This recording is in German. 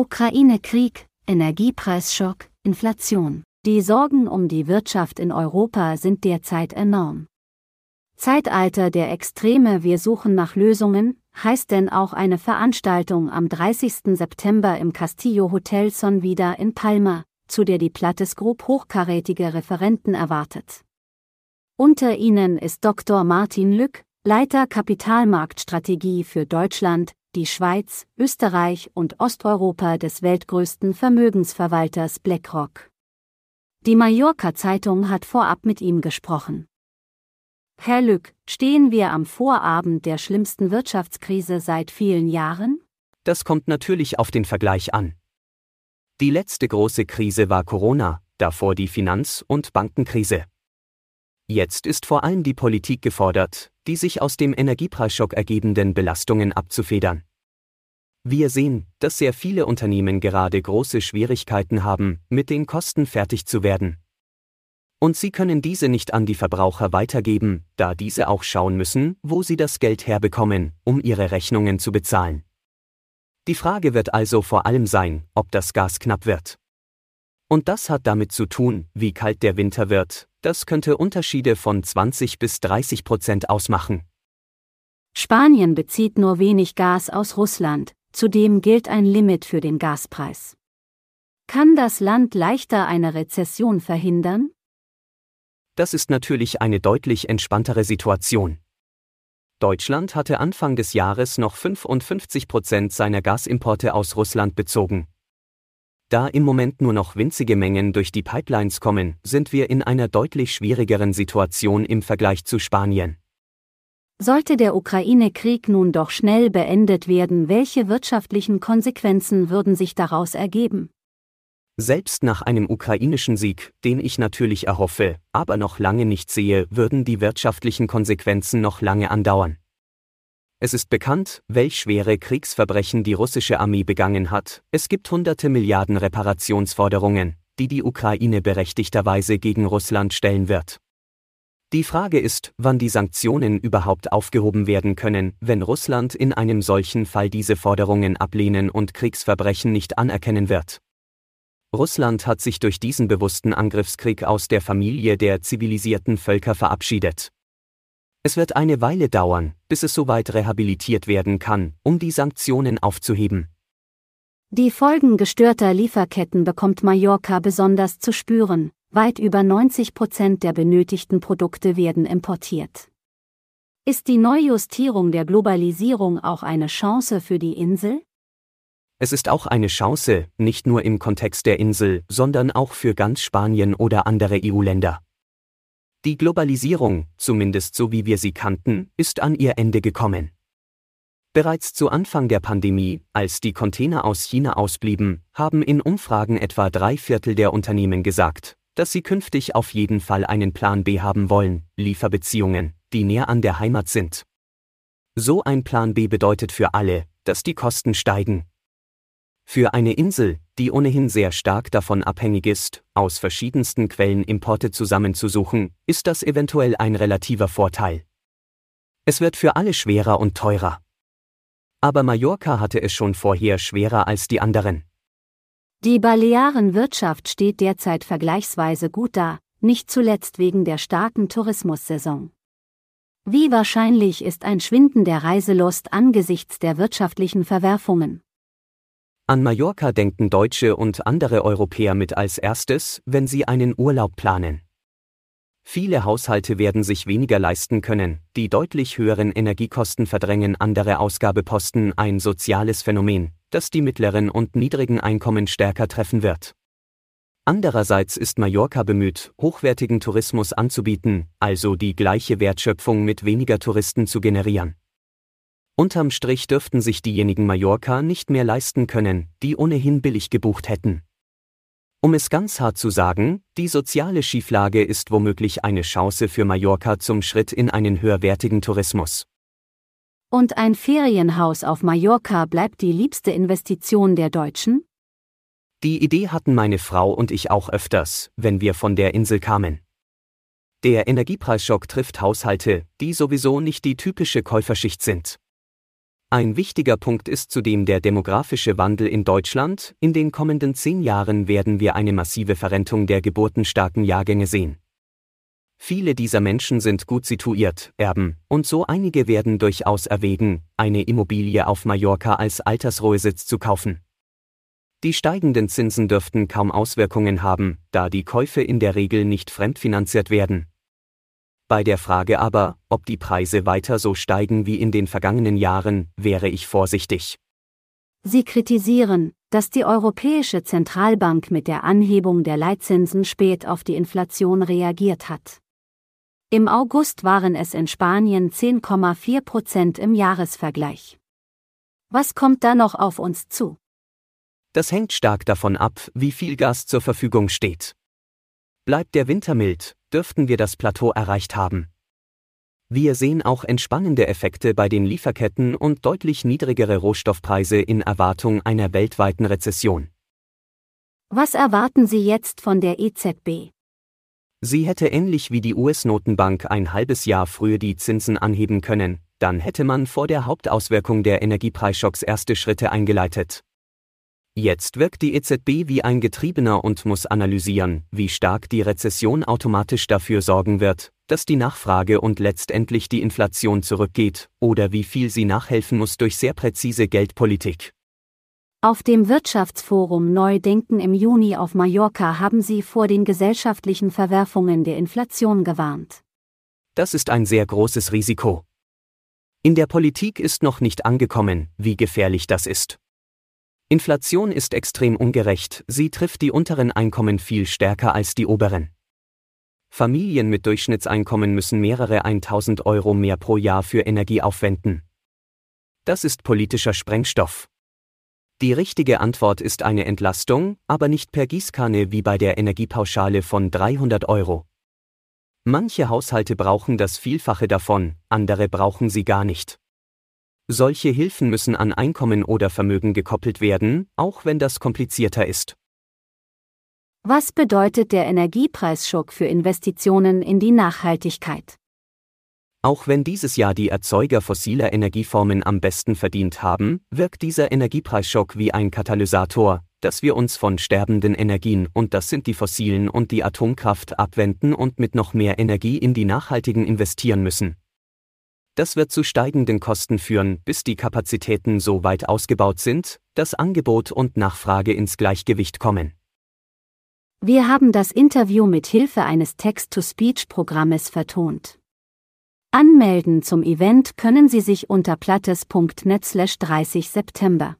Ukraine-Krieg, Energiepreisschock, Inflation. Die Sorgen um die Wirtschaft in Europa sind derzeit enorm. Zeitalter der Extreme Wir suchen nach Lösungen, heißt denn auch eine Veranstaltung am 30. September im Castillo Hotel Son Vida in Palma, zu der die Plattes Group hochkarätige Referenten erwartet. Unter ihnen ist Dr. Martin Lück, Leiter Kapitalmarktstrategie für Deutschland, die Schweiz, Österreich und Osteuropa des weltgrößten Vermögensverwalters BlackRock. Die Mallorca-Zeitung hat vorab mit ihm gesprochen. Herr Lück, stehen wir am Vorabend der schlimmsten Wirtschaftskrise seit vielen Jahren? Das kommt natürlich auf den Vergleich an. Die letzte große Krise war Corona, davor die Finanz- und Bankenkrise. Jetzt ist vor allem die Politik gefordert, die sich aus dem Energiepreisschock ergebenden Belastungen abzufedern. Wir sehen, dass sehr viele Unternehmen gerade große Schwierigkeiten haben, mit den Kosten fertig zu werden. Und sie können diese nicht an die Verbraucher weitergeben, da diese auch schauen müssen, wo sie das Geld herbekommen, um ihre Rechnungen zu bezahlen. Die Frage wird also vor allem sein, ob das Gas knapp wird. Und das hat damit zu tun, wie kalt der Winter wird, das könnte Unterschiede von 20 bis 30 Prozent ausmachen. Spanien bezieht nur wenig Gas aus Russland, Zudem gilt ein Limit für den Gaspreis. Kann das Land leichter eine Rezession verhindern? Das ist natürlich eine deutlich entspanntere Situation. Deutschland hatte Anfang des Jahres noch 55 Prozent seiner Gasimporte aus Russland bezogen. Da im Moment nur noch winzige Mengen durch die Pipelines kommen, sind wir in einer deutlich schwierigeren Situation im Vergleich zu Spanien. Sollte der Ukraine-Krieg nun doch schnell beendet werden, welche wirtschaftlichen Konsequenzen würden sich daraus ergeben? Selbst nach einem ukrainischen Sieg, den ich natürlich erhoffe, aber noch lange nicht sehe, würden die wirtschaftlichen Konsequenzen noch lange andauern. Es ist bekannt, welch schwere Kriegsverbrechen die russische Armee begangen hat. Es gibt hunderte Milliarden Reparationsforderungen, die die Ukraine berechtigterweise gegen Russland stellen wird. Die Frage ist, wann die Sanktionen überhaupt aufgehoben werden können, wenn Russland in einem solchen Fall diese Forderungen ablehnen und Kriegsverbrechen nicht anerkennen wird. Russland hat sich durch diesen bewussten Angriffskrieg aus der Familie der zivilisierten Völker verabschiedet. Es wird eine Weile dauern, bis es soweit rehabilitiert werden kann, um die Sanktionen aufzuheben. Die Folgen gestörter Lieferketten bekommt Mallorca besonders zu spüren, Weit über 90 Prozent der benötigten Produkte werden importiert. Ist die Neujustierung der Globalisierung auch eine Chance für die Insel? Es ist auch eine Chance, nicht nur im Kontext der Insel, sondern auch für ganz Spanien oder andere EU-Länder. Die Globalisierung, zumindest so wie wir sie kannten, ist an ihr Ende gekommen. Bereits zu Anfang der Pandemie, als die Container aus China ausblieben, haben in Umfragen etwa drei Viertel der Unternehmen gesagt, dass sie künftig auf jeden Fall einen Plan B haben wollen, Lieferbeziehungen, die näher an der Heimat sind. So ein Plan B bedeutet für alle, dass die Kosten steigen. Für eine Insel, die ohnehin sehr stark davon abhängig ist, aus verschiedensten Quellen Importe zusammenzusuchen, ist das eventuell ein relativer Vorteil. Es wird für alle schwerer und teurer. Aber Mallorca hatte es schon vorher schwerer als die anderen. Die Balearenwirtschaft steht derzeit vergleichsweise gut da, nicht zuletzt wegen der starken Tourismussaison. Wie wahrscheinlich ist ein Schwinden der Reiselust angesichts der wirtschaftlichen Verwerfungen? An Mallorca denken Deutsche und andere Europäer mit als erstes, wenn sie einen Urlaub planen. Viele Haushalte werden sich weniger leisten können, die deutlich höheren Energiekosten verdrängen andere Ausgabeposten ein soziales Phänomen, das die mittleren und niedrigen Einkommen stärker treffen wird. Andererseits ist Mallorca bemüht, hochwertigen Tourismus anzubieten, also die gleiche Wertschöpfung mit weniger Touristen zu generieren. Unterm Strich dürften sich diejenigen Mallorca nicht mehr leisten können, die ohnehin billig gebucht hätten. Um es ganz hart zu sagen, die soziale Schieflage ist womöglich eine Chance für Mallorca zum Schritt in einen höherwertigen Tourismus. Und ein Ferienhaus auf Mallorca bleibt die liebste Investition der Deutschen? Die Idee hatten meine Frau und ich auch öfters, wenn wir von der Insel kamen. Der Energiepreisschock trifft Haushalte, die sowieso nicht die typische Käuferschicht sind. Ein wichtiger Punkt ist zudem der demografische Wandel in Deutschland. In den kommenden zehn Jahren werden wir eine massive Verrentung der geburtenstarken Jahrgänge sehen. Viele dieser Menschen sind gut situiert, erben, und so einige werden durchaus erwägen, eine Immobilie auf Mallorca als Altersruhesitz zu kaufen. Die steigenden Zinsen dürften kaum Auswirkungen haben, da die Käufe in der Regel nicht fremdfinanziert werden. Bei der Frage aber, ob die Preise weiter so steigen wie in den vergangenen Jahren, wäre ich vorsichtig. Sie kritisieren, dass die Europäische Zentralbank mit der Anhebung der Leitzinsen spät auf die Inflation reagiert hat. Im August waren es in Spanien 10,4 Prozent im Jahresvergleich. Was kommt da noch auf uns zu? Das hängt stark davon ab, wie viel Gas zur Verfügung steht. Bleibt der Winter mild, dürften wir das Plateau erreicht haben. Wir sehen auch entspannende Effekte bei den Lieferketten und deutlich niedrigere Rohstoffpreise in Erwartung einer weltweiten Rezession. Was erwarten Sie jetzt von der EZB? Sie hätte ähnlich wie die US-Notenbank ein halbes Jahr früher die Zinsen anheben können, dann hätte man vor der Hauptauswirkung der Energiepreisschocks erste Schritte eingeleitet. Jetzt wirkt die EZB wie ein Getriebener und muss analysieren, wie stark die Rezession automatisch dafür sorgen wird, dass die Nachfrage und letztendlich die Inflation zurückgeht, oder wie viel sie nachhelfen muss durch sehr präzise Geldpolitik. Auf dem Wirtschaftsforum Neudenken im Juni auf Mallorca haben Sie vor den gesellschaftlichen Verwerfungen der Inflation gewarnt. Das ist ein sehr großes Risiko. In der Politik ist noch nicht angekommen, wie gefährlich das ist. Inflation ist extrem ungerecht, sie trifft die unteren Einkommen viel stärker als die oberen. Familien mit Durchschnittseinkommen müssen mehrere 1000 Euro mehr pro Jahr für Energie aufwenden. Das ist politischer Sprengstoff. Die richtige Antwort ist eine Entlastung, aber nicht per Gießkanne wie bei der Energiepauschale von 300 Euro. Manche Haushalte brauchen das Vielfache davon, andere brauchen sie gar nicht. Solche Hilfen müssen an Einkommen oder Vermögen gekoppelt werden, auch wenn das komplizierter ist. Was bedeutet der Energiepreisschock für Investitionen in die Nachhaltigkeit? Auch wenn dieses Jahr die Erzeuger fossiler Energieformen am besten verdient haben, wirkt dieser Energiepreisschock wie ein Katalysator, dass wir uns von sterbenden Energien und das sind die fossilen und die Atomkraft abwenden und mit noch mehr Energie in die nachhaltigen investieren müssen. Das wird zu steigenden Kosten führen, bis die Kapazitäten so weit ausgebaut sind, dass Angebot und Nachfrage ins Gleichgewicht kommen. Wir haben das Interview mit Hilfe eines Text-to-Speech-Programmes vertont. Anmelden zum Event können Sie sich unter plattes.net/30 September.